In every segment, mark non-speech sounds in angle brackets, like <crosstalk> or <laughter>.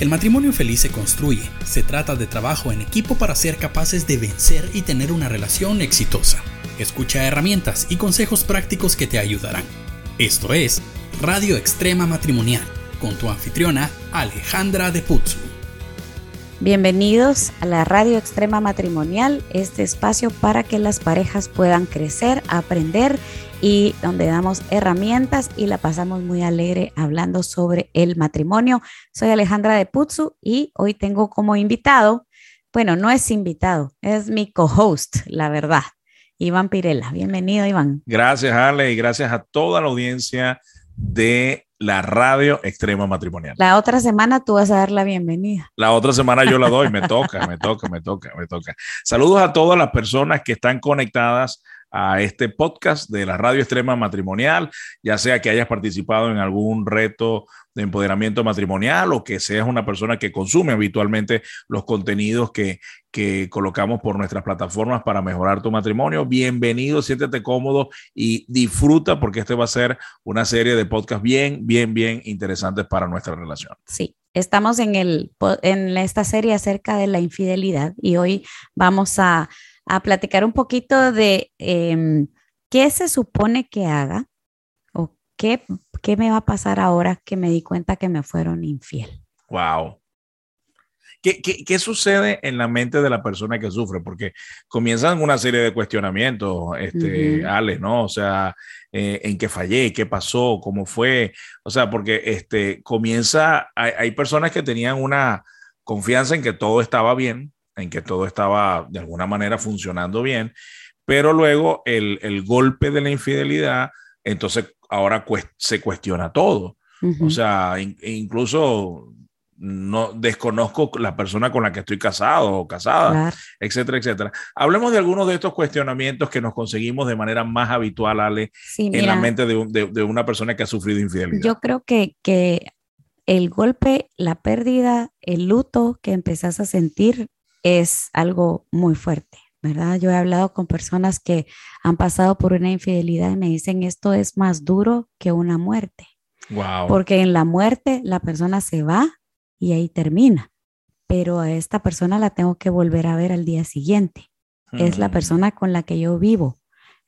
El matrimonio feliz se construye. Se trata de trabajo en equipo para ser capaces de vencer y tener una relación exitosa. Escucha herramientas y consejos prácticos que te ayudarán. Esto es Radio Extrema Matrimonial con tu anfitriona Alejandra de Putzu. Bienvenidos a la Radio Extrema Matrimonial, este espacio para que las parejas puedan crecer, aprender y donde damos herramientas y la pasamos muy alegre hablando sobre el matrimonio. Soy Alejandra de Putzu y hoy tengo como invitado, bueno, no es invitado, es mi co-host, la verdad, Iván Pirela. Bienvenido, Iván. Gracias, Ale, y gracias a toda la audiencia de la radio extrema matrimonial. La otra semana tú vas a dar la bienvenida. La otra semana yo la doy, me <laughs> toca, me toca, me toca, me toca. Saludos a todas las personas que están conectadas a este podcast de la Radio Extrema Matrimonial, ya sea que hayas participado en algún reto de empoderamiento matrimonial o que seas una persona que consume habitualmente los contenidos que, que colocamos por nuestras plataformas para mejorar tu matrimonio. Bienvenido, siéntete cómodo y disfruta porque este va a ser una serie de podcasts bien, bien, bien interesantes para nuestra relación. Sí, estamos en, el, en esta serie acerca de la infidelidad y hoy vamos a a platicar un poquito de em, qué se supone que haga o qué, qué me va a pasar ahora que me di cuenta que me fueron infiel. Wow. ¿Qué, qué, qué sucede en la mente de la persona que sufre? Porque comienzan una serie de cuestionamientos, este, Ale, ¿no? O sea, eh, en qué fallé, qué pasó, cómo fue. O sea, porque este, comienza, hay, hay personas que tenían una confianza en que todo estaba bien, en que todo estaba de alguna manera funcionando bien, pero luego el, el golpe de la infidelidad, entonces ahora se cuestiona todo. O sea, incluso no desconozco la persona con la que estoy casado o casada, etcétera, etcétera. Hablemos de algunos de estos cuestionamientos que nos conseguimos de manera más habitual, Ale, en la mente de, de, de, una persona que ha sufrido infidelidad. Yo creo que, que el golpe, la pérdida, el luto que empezás a sentir es algo muy fuerte, ¿verdad? Yo he hablado con personas que han pasado por una infidelidad y me dicen esto es más duro que una muerte. Wow. Porque en la muerte la persona se va y ahí termina, pero a esta persona la tengo que volver a ver al día siguiente. Es la mm. persona con la que yo vivo,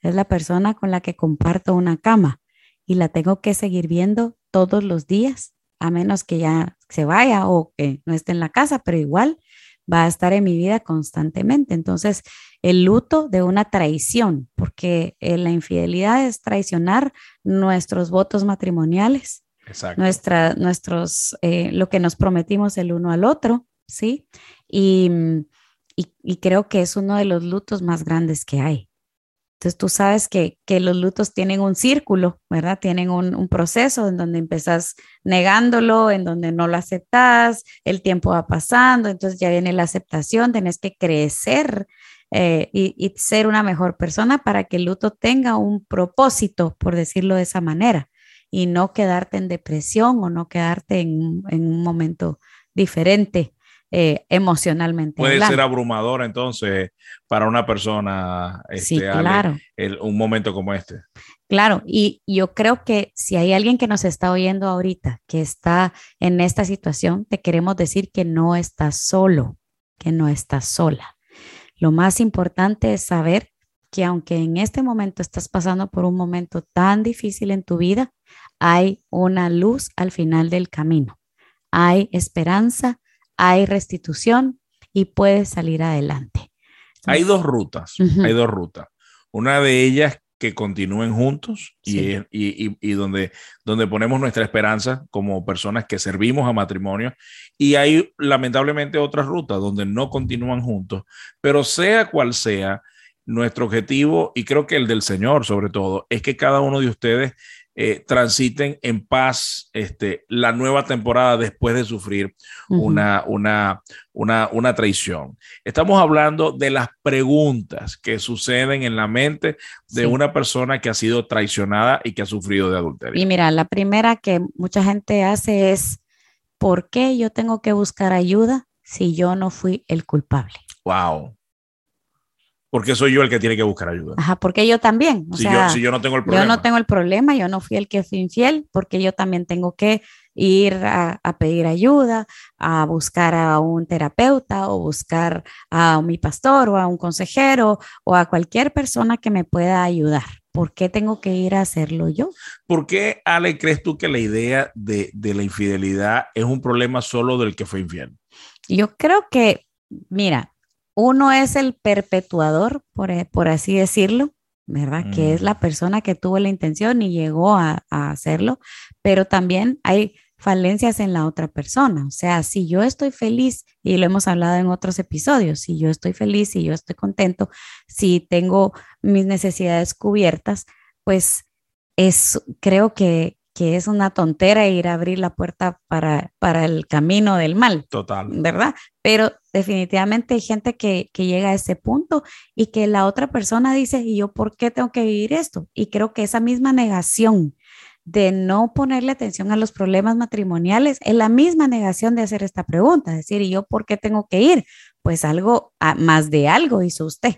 es la persona con la que comparto una cama y la tengo que seguir viendo todos los días, a menos que ya se vaya o que no esté en la casa, pero igual va a estar en mi vida constantemente. Entonces, el luto de una traición, porque eh, la infidelidad es traicionar nuestros votos matrimoniales, Nuestra, nuestros, eh, lo que nos prometimos el uno al otro, ¿sí? Y, y creo que es uno de los lutos más grandes que hay. Entonces tú sabes que, los lutos tienen un círculo, ¿verdad? Tienen un, proceso en donde empezás negándolo, en donde no lo aceptas, el tiempo va pasando, entonces ya viene la aceptación, tenés que crecer eh, y, ser una mejor persona para que el luto tenga un propósito, por decirlo de esa manera, y no quedarte en depresión o no quedarte en, en un momento diferente eh, emocionalmente. Puede ser abrumador entonces para una persona este, claro. un momento como este. Claro, y yo creo que si hay alguien que nos está oyendo ahorita, que está en esta situación, te queremos decir que no estás solo, que no estás sola. Lo más importante es saber que aunque en este momento estás pasando por un momento tan difícil en tu vida, hay una luz al final del camino. Hay esperanza, hay restitución y puedes salir adelante. Hay dos rutas, hay dos rutas. Una de ellas que continúen juntos y, y, donde, donde ponemos nuestra esperanza como personas que servimos a matrimonio. Y hay lamentablemente otras rutas donde no continúan juntos, pero sea cual sea, nuestro objetivo, y creo que el del Señor sobre todo, es que cada uno de ustedes eh, transiten en paz este, la nueva temporada después de sufrir una, una, una, una, traición. Estamos hablando de las preguntas que suceden en la mente de una persona que ha sido traicionada y que ha sufrido de adulterio. Y mira, la primera que mucha gente hace es, ¿por qué yo tengo que buscar ayuda si yo no fui el culpable? Wow porque soy yo el que tiene que buscar ayuda. Ajá, porque yo también. si, yo, si, yo, no tengo el problema. Yo no tengo el problema, yo no fui el que fui infiel, porque yo también tengo que ir a, pedir ayuda, a buscar a un terapeuta o buscar a mi pastor o a un consejero o a cualquier persona que me pueda ayudar. ¿Por qué tengo que ir a hacerlo yo? ¿Por qué, Ale, crees tú que la idea de, la infidelidad es un problema solo del que fue infiel? Yo creo que, mira, uno es el perpetuador, por, por así decirlo, ¿verdad? Que es mm. la persona que tuvo la intención y llegó a, a hacerlo, pero también hay falencias en la otra persona. O sea, si yo estoy feliz, y lo hemos hablado en otros episodios, si yo estoy feliz, si yo estoy contento, si tengo mis necesidades cubiertas, pues es, creo que, que es una tontera ir a abrir la puerta para, para el camino del mal. Total. ¿Verdad? Pero definitivamente hay gente que, que llega a ese punto y que la otra persona dice, ¿y yo por qué tengo que vivir esto? Y creo que esa misma negación de no ponerle atención a los problemas matrimoniales es la misma negación de hacer esta pregunta, decir, ¿y yo por qué tengo que ir? Pues algo, ah, más de algo hizo usted.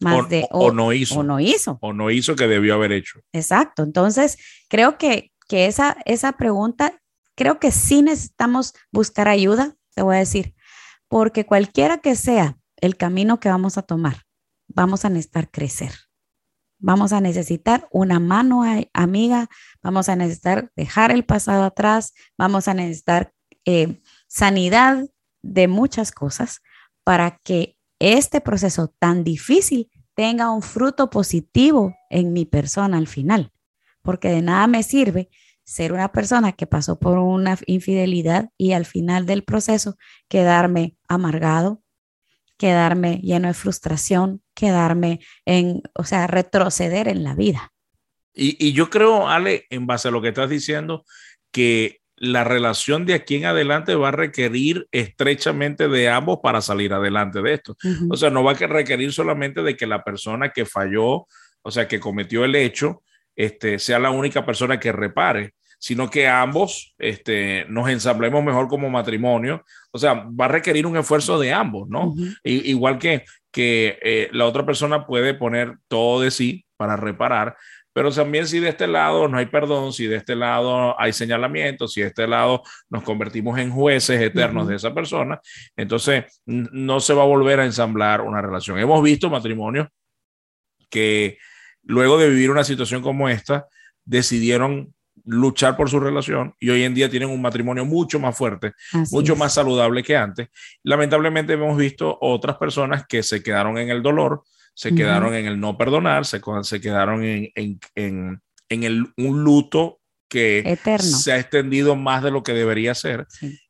Más o, de, o, no hizo. O no hizo. O no hizo que debió haber hecho. Exacto. Entonces, creo que, que esa, esa pregunta, creo que sí necesitamos buscar ayuda, te voy a decir, porque cualquiera que sea el camino que vamos a tomar, vamos a necesitar crecer. Vamos a necesitar una mano amiga, vamos a necesitar dejar el pasado atrás, vamos a necesitar eh, sanidad de muchas cosas para que este proceso tan difícil tenga un fruto positivo en mi persona al final. Porque de nada me sirve ser una persona que pasó por una infidelidad y al final del proceso quedarme amargado, quedarme lleno de frustración, quedarme en, o sea, retroceder en la vida. Y, yo creo, Ale, en base a lo que estás diciendo, que la relación de aquí en adelante va a requerir estrechamente de ambos para salir adelante de esto. O sea, no va a requerir solamente de que la persona que falló, o sea, que cometió el hecho, este, sea la única persona que repare, sino que ambos este, nos ensamblemos mejor como matrimonio. O sea, va a requerir un esfuerzo de ambos, ¿no? igual que, que eh, la otra persona puede poner todo de sí para reparar, pero también si de este lado no hay perdón, si de este lado hay señalamiento, si de este lado nos convertimos en jueces eternos de esa persona, entonces no se va a volver a ensamblar una relación. Hemos visto matrimonios que luego de vivir una situación como esta, decidieron luchar por su relación y hoy en día tienen un matrimonio mucho más fuerte, mucho más saludable que antes. Lamentablemente hemos visto otras personas que se quedaron en el dolor, se quedaron en el no perdonar, se, se quedaron en, en, en, el, un luto que se ha extendido más de lo que debería ser.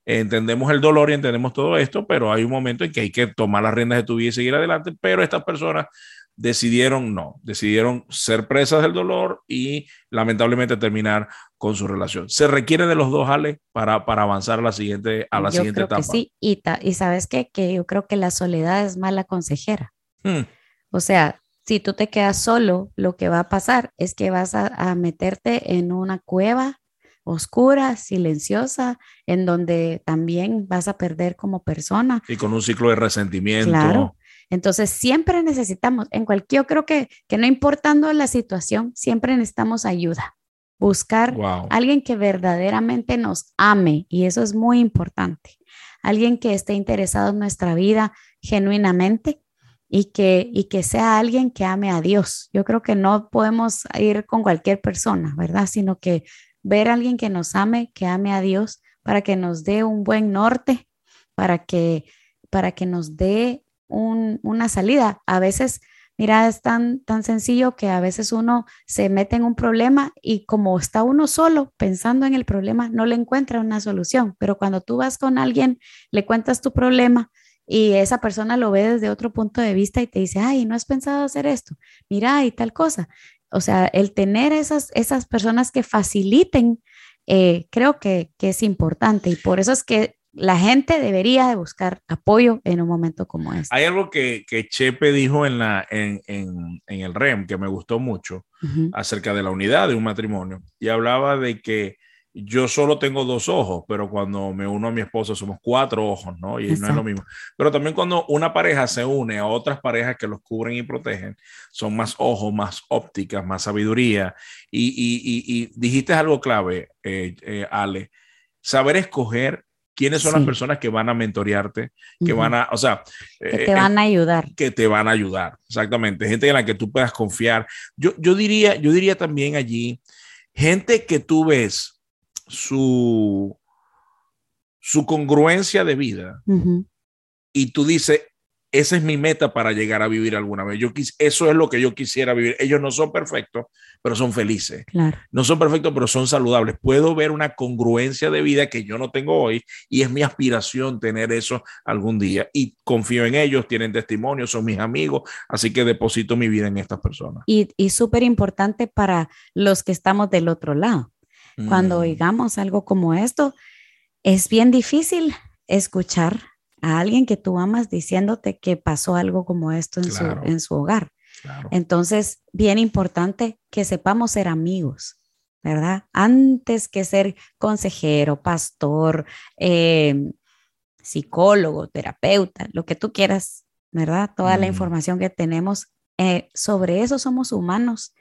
Entendemos el dolor y entendemos todo esto, pero hay un momento en que hay que tomar las riendas de tu vida y seguir adelante, pero estas personas decidieron no, decidieron ser presas del dolor y lamentablemente terminar con su relación. Se requiere de los dos, Ale, para, para avanzar a la siguiente, a la siguiente etapa. sí, y, y sabes qué? que yo creo que la soledad es mala consejera. Hmm. O sea, si tú te quedas solo, lo que va a pasar es que vas a, a meterte en una cueva oscura, silenciosa, en donde también vas a perder como persona. Y con un ciclo de resentimiento. Claro, entonces, siempre necesitamos, en cualquier, yo creo que, que no importando la situación, siempre necesitamos ayuda. Buscar alguien que verdaderamente nos ame y eso es muy importante. Alguien que esté interesado en nuestra vida genuinamente y que, y que sea alguien que ame a Dios. Yo creo que no podemos ir con cualquier persona, ¿verdad? Sino que ver a alguien que nos ame, que ame a Dios, para que nos dé un buen norte, para que, para que nos dé una salida. A veces, mira, es tan, tan sencillo que a veces uno se mete en un problema y como está uno solo pensando en el problema, no le encuentra una solución. Pero cuando tú vas con alguien, le cuentas tu problema y esa persona lo ve desde otro punto de vista y te dice, ay, no has pensado hacer esto, mira, y tal cosa. O sea, el tener esas, esas personas que faciliten, eh, creo que, que es importante y por eso es que la gente debería de buscar apoyo en un momento como este. Hay algo que, que Chepe dijo en, la, en, en, en, el REM que me gustó mucho acerca de la unidad de un matrimonio y hablaba de que yo solo tengo dos ojos, pero cuando me uno a mi esposa somos cuatro ojos, ¿no? Y no es lo mismo. Pero también cuando una pareja se une a otras parejas que los cubren y protegen, son más ojos, más ópticas, más sabiduría. Y, y, y, dijiste algo clave, eh, eh, Ale, saber escoger quiénes son las personas que van a mentorearte, que van a, o sea, que te van a ayudar. Que te van a ayudar, exactamente. Gente en la que tú puedas confiar. Yo, yo, diría, yo diría también allí, gente que tú ves su, su congruencia de vida y tú dices, esa es mi meta para llegar a vivir alguna vez. Yo eso es lo que yo quisiera vivir. Ellos no son perfectos, pero son felices. No son perfectos, pero son saludables. Puedo ver una congruencia de vida que yo no tengo hoy y es mi aspiración tener eso algún día. Y confío en ellos, tienen testimonio, son mis amigos, así que deposito mi vida en estas personas. Y, y súper importante para los que estamos del otro lado. Cuando mm. oigamos algo como esto, es bien difícil escuchar a alguien que tú amas diciéndote que pasó algo como esto en, su, en su hogar. Entonces, bien importante que sepamos ser amigos, ¿verdad? Antes que ser consejero, pastor, eh, psicólogo, terapeuta, lo que tú quieras, ¿verdad? Toda la información que tenemos, eh, sobre eso somos humanos.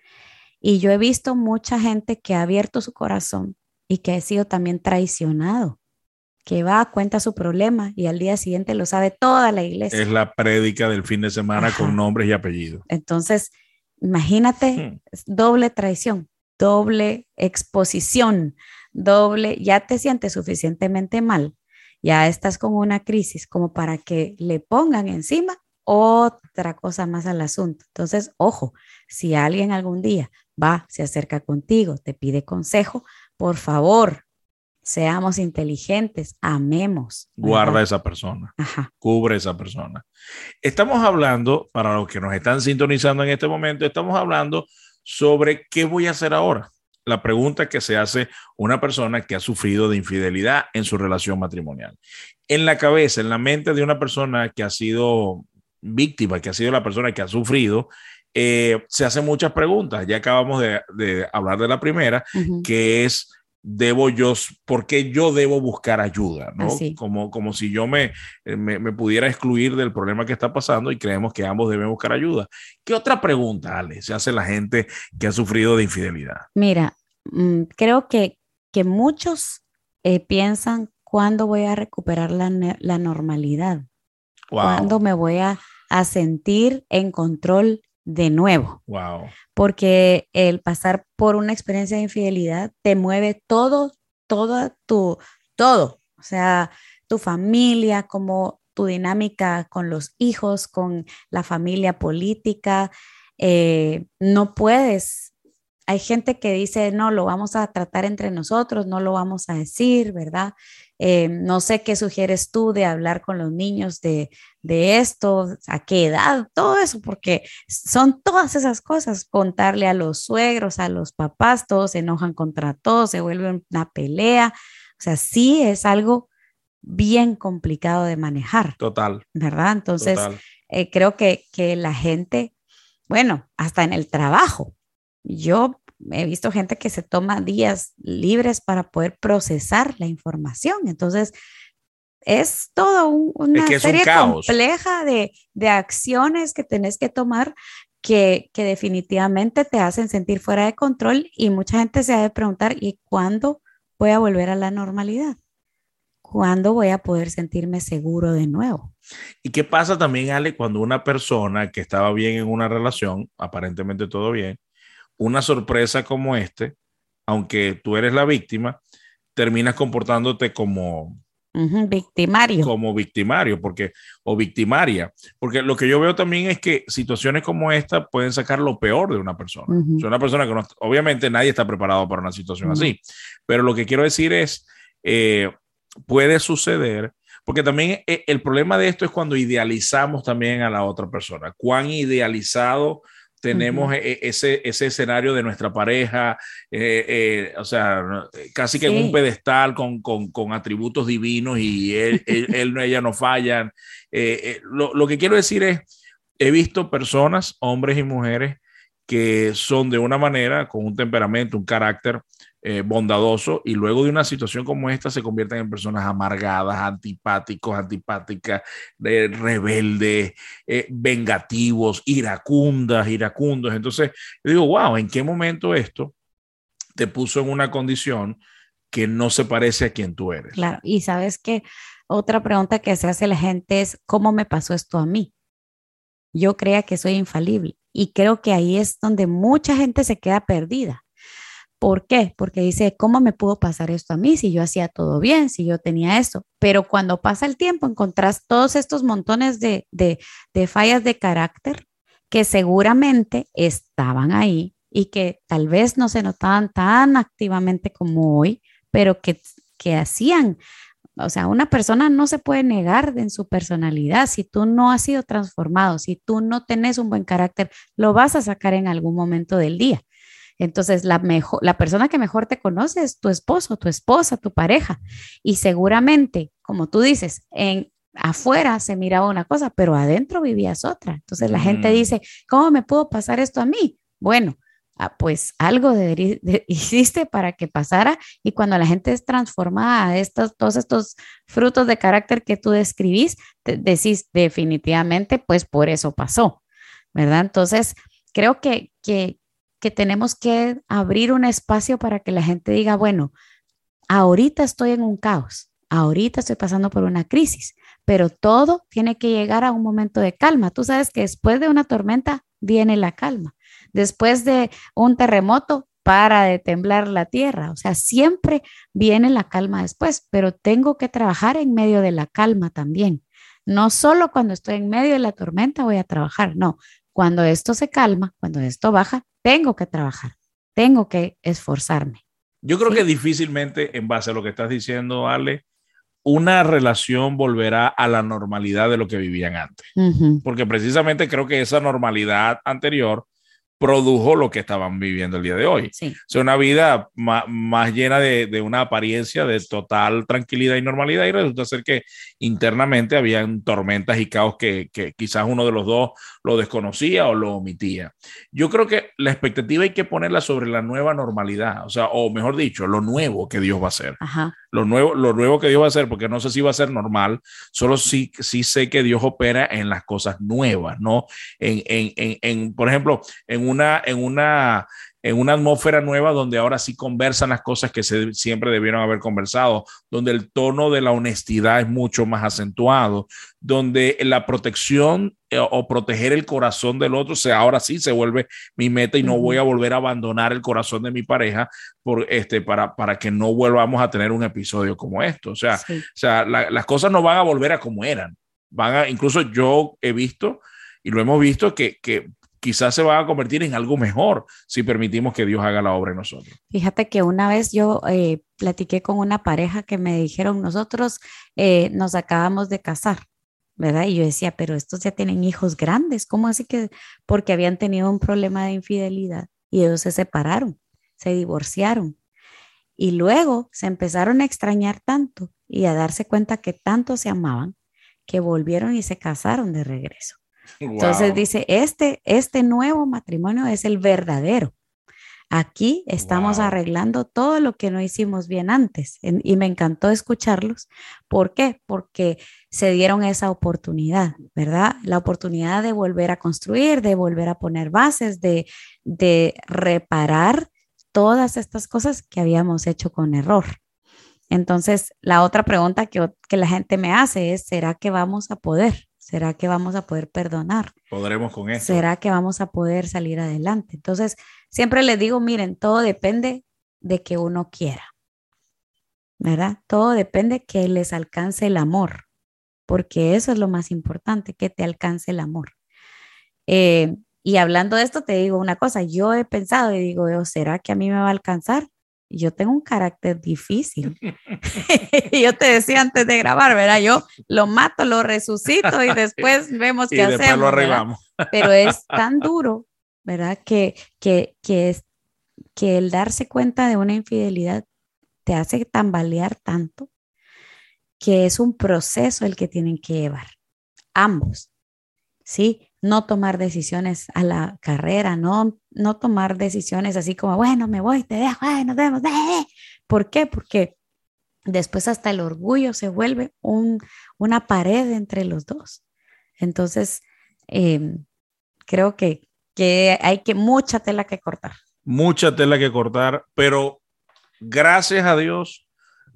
Y yo he visto mucha gente que ha abierto su corazón y que ha sido también traicionado que va, cuenta su problema y al día siguiente lo sabe toda la iglesia. Es la prédica del fin de semana con nombres y apellidos. Entonces, imagínate, hmm. doble traición, doble exposición, doble, ya te sientes suficientemente mal, ya estás con una crisis como para que le pongan encima otra cosa más al asunto. Entonces, ojo, si alguien algún día va, se acerca contigo, te pide consejo, por favor, seamos inteligentes, amemos. Guarda a esa persona, cubre a esa persona. Estamos hablando, para los que nos están sintonizando en este momento, estamos hablando sobre qué voy a hacer ahora. La pregunta que se hace una persona que ha sufrido de infidelidad en su relación matrimonial. En la cabeza, en la mente de una persona que ha sido víctima, que ha sido la persona que ha sufrido, eh, se hacen muchas preguntas. Ya acabamos de, hablar de la primera, que es debo yo, porque yo debo buscar ayuda, ¿no? Como, como si yo me, eh, me, me, pudiera excluir del problema que está pasando y creemos que ambos deben buscar ayuda. ¿Qué otra pregunta, Ale, se hace la gente que ha sufrido de infidelidad? Mira, mm, creo que, que muchos eh, piensan cuándo voy a recuperar la, la normalidad, cuándo me voy a, a sentir en control de nuevo. Wow. Porque el pasar por una experiencia de infidelidad te mueve todo, todo tu, todo. O sea, tu familia, como tu dinámica con los hijos, con la familia política. Eh, no puedes. Hay gente que dice, no, lo vamos a tratar entre nosotros, no lo vamos a decir, ¿verdad? Eh, no sé qué sugieres tú de hablar con los niños de, esto, a qué edad, todo eso, porque son todas esas cosas, contarle a los suegros, a los papás, todos se enojan contra todos, se vuelve una pelea, o sea, sí es algo bien complicado de manejar. Total. ¿Verdad? Entonces, eh, creo que, que la gente, bueno, hasta en el trabajo, yo he visto gente que se toma días libres para poder procesar la información. Entonces, es todo una serie compleja de, acciones que tenés que tomar que, que, definitivamente te hacen sentir fuera de control y mucha gente se ha de preguntar, ¿y cuándo voy a volver a la normalidad? ¿Cuándo voy a poder sentirme seguro de nuevo? ¿Y qué pasa también, Ale, cuando una persona que estaba bien en una relación, aparentemente todo bien, una sorpresa como este, aunque tú eres la víctima, terminas comportándote como victimario. Como victimario, porque, o victimaria. Porque lo que yo veo también es que situaciones como esta pueden sacar lo peor de una persona. una persona que no, obviamente nadie está preparado para una situación así, pero lo que quiero decir es, eh, puede suceder, porque también eh, el problema de esto es cuando idealizamos también a la otra persona. Cuán idealizado tenemos e, ese, ese escenario de nuestra pareja, eh, eh, o sea, casi que en un pedestal con, con, con, atributos divinos y él, <laughs> él, ella no fallan. Eh, lo, lo, que quiero decir es, he visto personas, hombres y mujeres, que son de una manera, con un temperamento, un carácter eh, bondadoso y luego de una situación como esta se convierten en personas amargadas, antipáticos, antipáticas, rebeldes, eh, vengativos, iracundas, iracundos. Entonces, yo digo, wow, ¿en qué momento esto te puso en una condición que no se parece a quien tú eres. Claro, y sabes que otra pregunta que se hace la gente es, ¿cómo me pasó esto a mí? Yo creía que soy infalible y creo que ahí es donde mucha gente se queda perdida. ¿Por qué? Porque dice, ¿cómo me pudo pasar esto a mí si yo hacía todo bien, si yo tenía esto? Pero cuando pasa el tiempo, encontrás todos estos montones de, de, de fallas de carácter que seguramente estaban ahí y que tal vez no se notaban tan activamente como hoy, pero que, que hacían o sea, una persona no se puede negar en su personalidad. Si tú no has sido transformado, si tú no tenés un buen carácter, lo vas a sacar en algún momento del día. Entonces, la, mejor, la persona que mejor te conoce es tu esposo, tu esposa, tu pareja. Y seguramente, como tú dices, en afuera se miraba una cosa, pero adentro vivías otra. Entonces la gente mm. dice, ¿cómo me pudo pasar esto a mí? Bueno, Ah, pues algo <laughs> hiciste para que pasara y cuando la gente es transformada, estos, todos estos frutos de carácter que tú describís, decís definitivamente, pues por eso pasó, ¿verdad? Entonces, creo que, que, que tenemos que abrir un espacio para que la gente diga, bueno, ahorita estoy en un caos, ahorita estoy pasando por una crisis, pero todo tiene que llegar a un momento de calma. Tú sabes que después de una tormenta viene la calma. Después de un terremoto, para de temblar la tierra. O sea, siempre viene la calma después, pero tengo que trabajar en medio de la calma también. No solo cuando estoy en medio de la tormenta voy a trabajar, no. Cuando esto se calma, cuando esto baja, tengo que trabajar, tengo que esforzarme. Yo creo que difícilmente, en base a lo que estás diciendo, Ale, una relación volverá a la normalidad de lo que vivían antes. Porque precisamente creo que esa normalidad anterior produjo lo que estaban viviendo el día de hoy. Sí. O sea, una vida más, llena de, de, una apariencia de total tranquilidad y normalidad y resulta ser que internamente habían tormentas y caos que, que, quizás uno de los dos lo desconocía o lo omitía. Yo creo que la expectativa hay que ponerla sobre la nueva normalidad, o sea, o mejor dicho, lo nuevo que Dios va a hacer. Ajá. Lo nuevo, lo nuevo que Dios va a hacer, porque no sé si va a ser normal, solo sí, sí sé que Dios opera en las cosas nuevas, ¿no? En, en, en, en por ejemplo, en una, en una, en una atmósfera nueva donde ahora sí conversan las cosas que se, siempre debieron haber conversado, donde el tono de la honestidad es mucho más acentuado, donde la protección eh, o proteger el corazón del otro, sea, ahora sí se vuelve mi meta y no voy a volver a abandonar el corazón de mi pareja por, este, para, para que no volvamos a tener un episodio como esto. O sea, o sea las cosas no van a volver a como eran. Van a, incluso yo he visto y lo hemos visto que, que quizás se va a convertir en algo mejor si permitimos que Dios haga la obra en nosotros. Fíjate que una vez yo eh, platiqué con una pareja que me dijeron, nosotros eh, nos acabamos de casar, ¿verdad? Y yo decía, pero estos ya tienen hijos grandes, ¿cómo así que? Porque habían tenido un problema de infidelidad y ellos se separaron, se divorciaron. Y luego se empezaron a extrañar tanto y a darse cuenta que tanto se amaban que volvieron y se casaron de regreso. <laughs> Entonces dice, este, este nuevo matrimonio es el verdadero. Aquí estamos arreglando todo lo que no hicimos bien antes. y me encantó escucharlos. ¿Por qué? Porque se dieron esa oportunidad, ¿verdad? La oportunidad de volver a construir, de volver a poner bases, de, de reparar todas estas cosas que habíamos hecho con error. Entonces, la otra pregunta que, que la gente me hace es, ¿será que vamos a poder? ¿Será que vamos a poder perdonar? ¿Podremos con eso? ¿Será que vamos a poder salir adelante? Entonces, siempre les digo, miren, todo depende de que uno quiera, ¿verdad? Todo depende que les alcance el amor, porque eso es lo más importante, que te alcance el amor. Eh, y hablando de esto, te digo una cosa, yo he pensado y digo, ¿será que a mí me va a alcanzar? Yo tengo un carácter difícil. <laughs> yo te decía antes de grabar, ¿verdad? Yo lo mato, lo resucito y después <laughs> vemos qué hacemos. Lo arreglamos. Pero es <laughs> tan duro, ¿verdad? Que, que, que, es, que el darse cuenta de una infidelidad te hace tambalear tanto que es un proceso el que tienen que llevar. Ambos, ¿sí? No tomar decisiones a la carrera, no, no tomar decisiones así como, bueno, me voy, te dejo, ay, nos vemos. Eh". ¿Por qué? Porque después hasta el orgullo se vuelve un, una pared entre los dos. Entonces, em, creo que, que hay que mucha tela que cortar. Mucha tela que cortar, pero gracias a Dios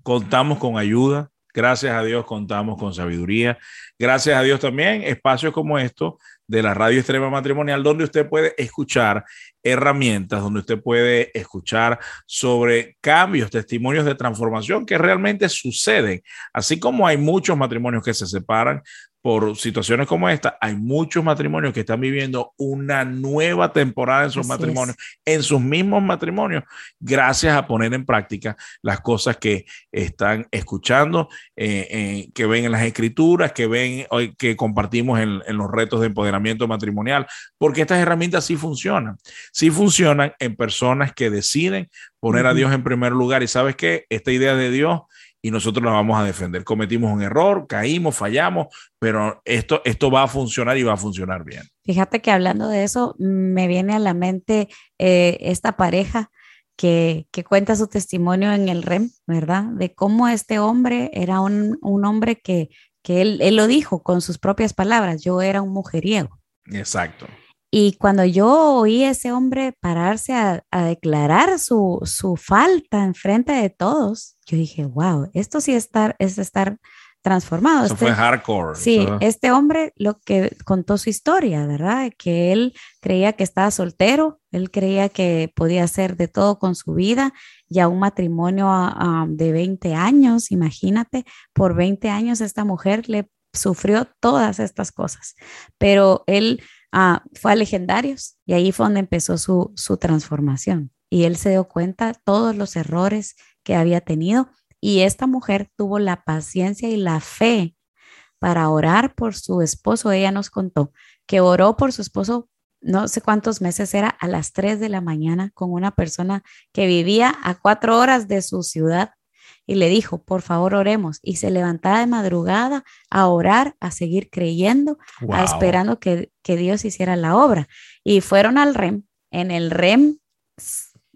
contamos con ayuda, gracias a Dios contamos con sabiduría, gracias a Dios también espacios como esto de la radio extrema matrimonial, donde usted puede escuchar herramientas, donde usted puede escuchar sobre cambios, testimonios de transformación que realmente suceden. Así como hay muchos matrimonios que se separan, por situaciones como esta, hay muchos matrimonios que están viviendo una nueva temporada en sus matrimonios, en sus mismos matrimonios, gracias a poner en práctica las cosas que están escuchando, eh, eh, que ven en las escrituras, que ven, que compartimos en, en, los retos de empoderamiento matrimonial, porque estas herramientas sí funcionan, sí funcionan en personas que deciden poner a Dios en primer lugar. Y sabes que esta idea de Dios y nosotros la vamos a defender. Cometimos un error, caímos, fallamos, pero esto, esto va a funcionar y va a funcionar bien. Fíjate que hablando de eso, me viene a la mente eh, esta pareja que, que, cuenta su testimonio en el REM, ¿verdad? De cómo este hombre era un, un hombre que, que él, él lo dijo con sus propias palabras, yo era un mujeriego. Exacto. Y cuando yo oí a ese hombre pararse a, declarar su, su, falta en frente de todos, yo dije, wow, esto sí estar, es estar transformado. Eso fue este hardcore. Sí, este hombre lo que contó su historia, ¿verdad? Que él creía que estaba soltero, él creía que podía hacer de todo con su vida, ya un matrimonio de 20 años, imagínate, por 20 años esta mujer le sufrió todas estas cosas, pero él Ah, fue a Legendarios y ahí fue donde empezó su, su transformación. Y él se dio cuenta todos los errores que había tenido y esta mujer tuvo la paciencia y la fe para orar por su esposo. Ella nos contó que oró por su esposo no sé cuántos meses era, a las 3 de la mañana con una persona que vivía a cuatro horas de su ciudad y le dijo, por favor, oremos. Y se levantaba de madrugada a orar, a seguir creyendo, a esperando que, que Dios hiciera la obra. Y fueron al REM. En el REM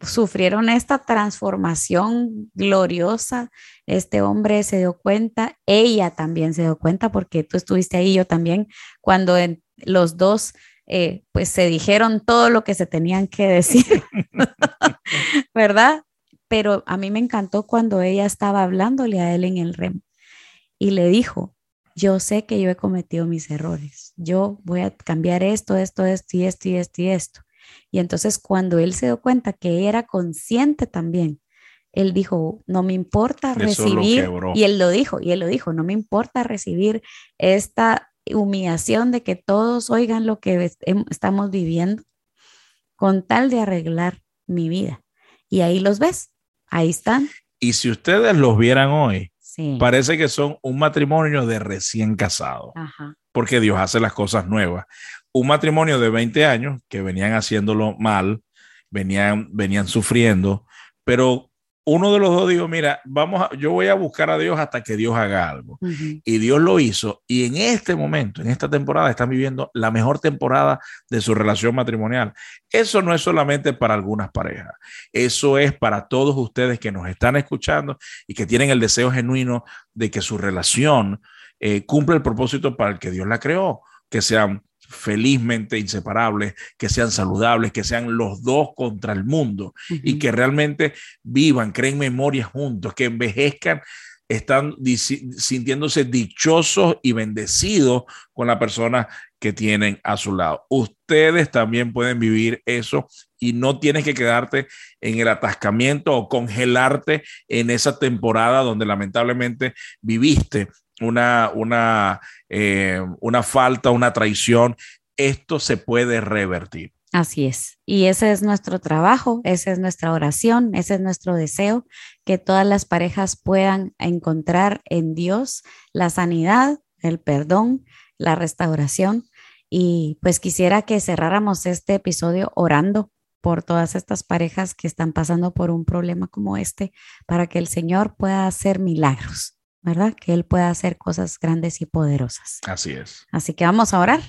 sufrieron esta transformación gloriosa. Este hombre se dio cuenta, ella también se dio cuenta, porque tú estuviste ahí, yo también, cuando los dos eh, pues se dijeron todo lo que se tenían que decir, <laughs> ¿verdad? Pero a mí me encantó cuando ella estaba hablándole a él en el REM y le dijo, yo sé que yo he cometido mis errores, yo voy a cambiar esto, esto, esto y esto y esto y esto. Y entonces cuando él se dio cuenta que era consciente también, él dijo, no me importa recibir, y él lo dijo, y él lo dijo, no me importa recibir esta humillación de que todos oigan lo que estamos viviendo con tal de arreglar mi vida. Y ahí los ves, Ahí están. Y si ustedes los vieran hoy, parece que son un matrimonio de recién casado, porque Dios hace las cosas nuevas. Un matrimonio de 20 años que venían haciéndolo mal, venían, venían sufriendo, pero uno de los dos dijo, mira, vamos a, yo voy a buscar a Dios hasta que Dios haga algo. Y Dios lo hizo. Y en este momento, en esta temporada, están viviendo la mejor temporada de su relación matrimonial. Eso no es solamente para algunas parejas. Eso es para todos ustedes que nos están escuchando y que tienen el deseo genuino de que su relación eh, cumpla el propósito para el que Dios la creó, que sean felizmente inseparables, que sean saludables, que sean los dos contra el mundo y que realmente vivan, creen memorias juntos, que envejezcan, están sintiéndose dichosos y bendecidos con la persona que tienen a su lado. Ustedes también pueden vivir eso y no tienes que quedarte en el atascamiento o congelarte en esa temporada donde lamentablemente viviste una, una, eh, una falta, una traición, esto se puede revertir. Así es. Y ese es nuestro trabajo, esa es nuestra oración, ese es nuestro deseo, que todas las parejas puedan encontrar en Dios la sanidad, el perdón, la restauración. Y pues quisiera que cerráramos este episodio orando por todas estas parejas que están pasando por un problema como este, para que el Señor pueda hacer milagros. ¿Verdad? Que Él pueda hacer cosas grandes y poderosas. Así es. Así que vamos a orar.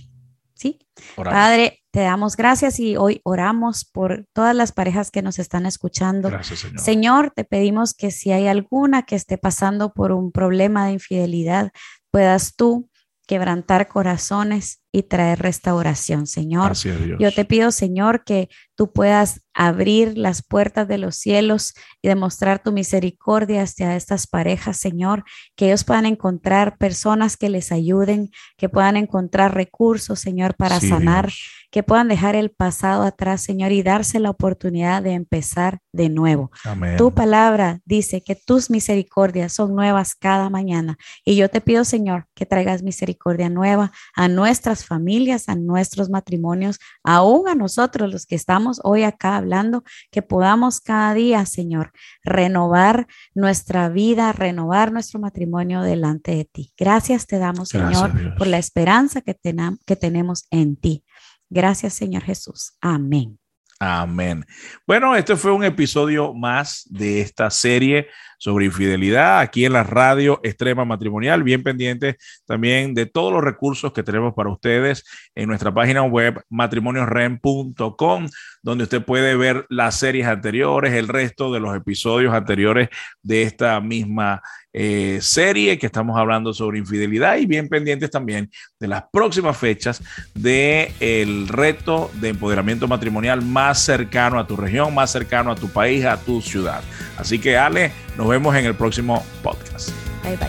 ¿Sí? Padre, te damos gracias y hoy oramos por todas las parejas que nos están escuchando. Gracias, Señor. Señor, te pedimos que si hay alguna que esté pasando por un problema de infidelidad, puedas tú quebrantar corazones y traer restauración, Señor. Yo te pido, Señor, que tú puedas abrir las puertas de los cielos y demostrar tu misericordia hacia estas parejas, Señor, que ellos puedan encontrar personas que les ayuden, que puedan encontrar recursos, Señor, para sanar, que puedan dejar el pasado atrás, Señor, y darse la oportunidad de empezar de nuevo. Tu palabra dice que tus misericordias son nuevas cada mañana y yo te pido, Señor, que traigas misericordia nueva a nuestras familias, a nuestros matrimonios, aún a nosotros los que estamos hoy acá hablando, que podamos cada día, Señor, renovar nuestra vida, renovar nuestro matrimonio delante de ti. Gracias te damos, Señor, por la esperanza que, que tenemos en ti. Gracias, Señor Jesús. Amén. Amén. Bueno, este fue un episodio más de esta serie sobre infidelidad aquí en la radio Extrema Matrimonial. Bien pendientes también de todos los recursos que tenemos para ustedes en nuestra página web matrimoniosrem.com, donde usted puede ver las series anteriores, el resto de los episodios anteriores de esta misma eh, serie que estamos hablando sobre infidelidad y bien pendientes también de las próximas fechas del el reto de empoderamiento matrimonial más cercano a tu región, más cercano a tu país, a tu ciudad. Así que Ale, nos vemos en el próximo podcast. Bye bye.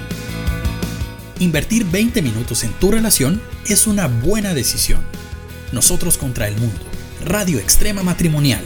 Invertir 20 minutos en tu relación es una buena decisión. Nosotros contra el mundo. Radio Extrema Matrimonial